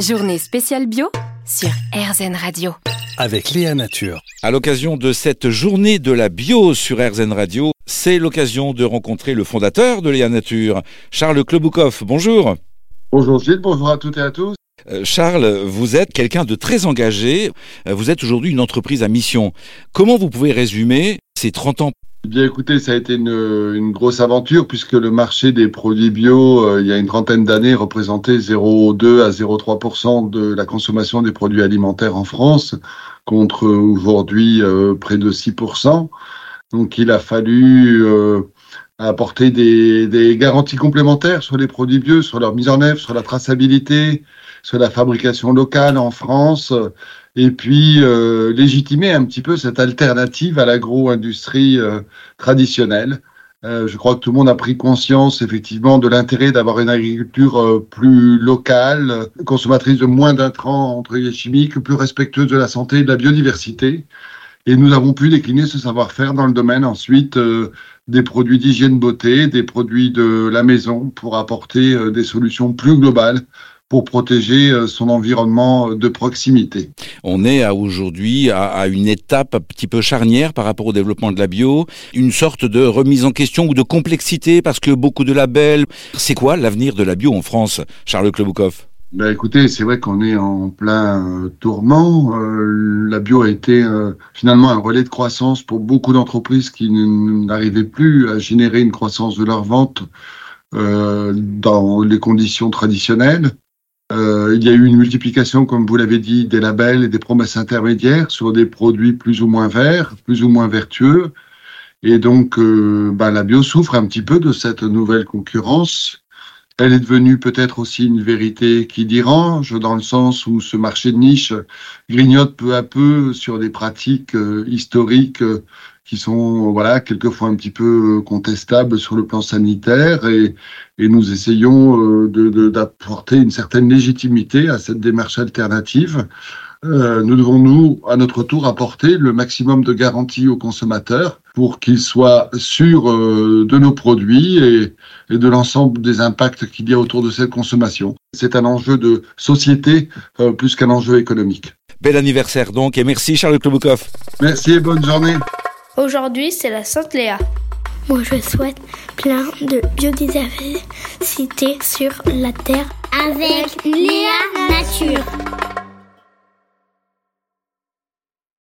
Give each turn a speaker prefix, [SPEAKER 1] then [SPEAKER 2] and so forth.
[SPEAKER 1] Journée spéciale bio sur RZN Radio.
[SPEAKER 2] Avec Léa Nature.
[SPEAKER 3] À l'occasion de cette journée de la bio sur RZN Radio, c'est l'occasion de rencontrer le fondateur de Léa Nature, Charles Kloboukov. Bonjour.
[SPEAKER 4] Bonjour Gilles, bonjour à toutes et à tous.
[SPEAKER 3] Euh, Charles, vous êtes quelqu'un de très engagé. Euh, vous êtes aujourd'hui une entreprise à mission. Comment vous pouvez résumer ces 30 ans
[SPEAKER 4] Bien écoutez, ça a été une, une, grosse aventure puisque le marché des produits bio, euh, il y a une trentaine d'années, représentait 0,2 à 0,3% de la consommation des produits alimentaires en France, contre aujourd'hui euh, près de 6%. Donc il a fallu euh, apporter des, garanties complémentaires sur les produits bio, sur leur mise en œuvre, sur la traçabilité, sur la fabrication locale en France et puis euh, légitimer un petit peu cette alternative à l'agro-industrie euh, traditionnelle. Euh, je crois que tout le monde a pris conscience effectivement de l'intérêt d'avoir une agriculture plus locale, consommatrice de moins d'intrants entre les chimiques, plus respectueuse de la santé et de la biodiversité. Et nous avons pu décliner ce savoir-faire dans le domaine ensuite euh, des produits d'hygiène beauté, des produits de la maison pour apporter des solutions plus globales pour protéger euh, son environnement de proximité.
[SPEAKER 3] On est aujourd'hui à, une étape un petit peu charnière par rapport au développement de la bio, une sorte de remise en question ou de complexité parce que beaucoup de labels. C'est quoi l'avenir de la bio en France, Charles Kloboukov
[SPEAKER 4] ben écoutez, c'est vrai qu'on est en plein euh, tourment. Euh, la bio a été finalement un relais de croissance pour beaucoup d'entreprises qui n'arrivaient plus à générer une croissance de leur vente dans les conditions traditionnelles. Euh, il y a eu une multiplication, comme vous l'avez dit, des labels et des promesses intermédiaires sur des produits plus ou moins verts, plus ou moins vertueux. Et donc, euh, bah, la bio souffre un petit peu de cette nouvelle concurrence. Elle est devenue peut-être aussi une vérité qui dérange, dans le sens où ce marché de niche grignote peu à peu sur des pratiques euh, historiques euh, qui sont voilà quelquefois un petit peu euh, contestables sur le plan sanitaire et, nous essayons d'apporter une certaine légitimité à cette démarche alternative. Euh, nous devons, nous, à notre tour, apporter le maximum de garanties aux consommateurs pour qu'ils soient sûrs euh, de nos produits et, et de l'ensemble des impacts qu'il y a autour de cette consommation. C'est un enjeu de société euh, plus qu'un enjeu économique.
[SPEAKER 3] Bel anniversaire donc et merci Charles Kloboukov.
[SPEAKER 4] Merci et bonne journée.
[SPEAKER 5] Aujourd'hui, c'est la Sainte Léa.
[SPEAKER 6] Moi, je souhaite plein de biodiversité sur la Terre
[SPEAKER 7] avec Léa Nature.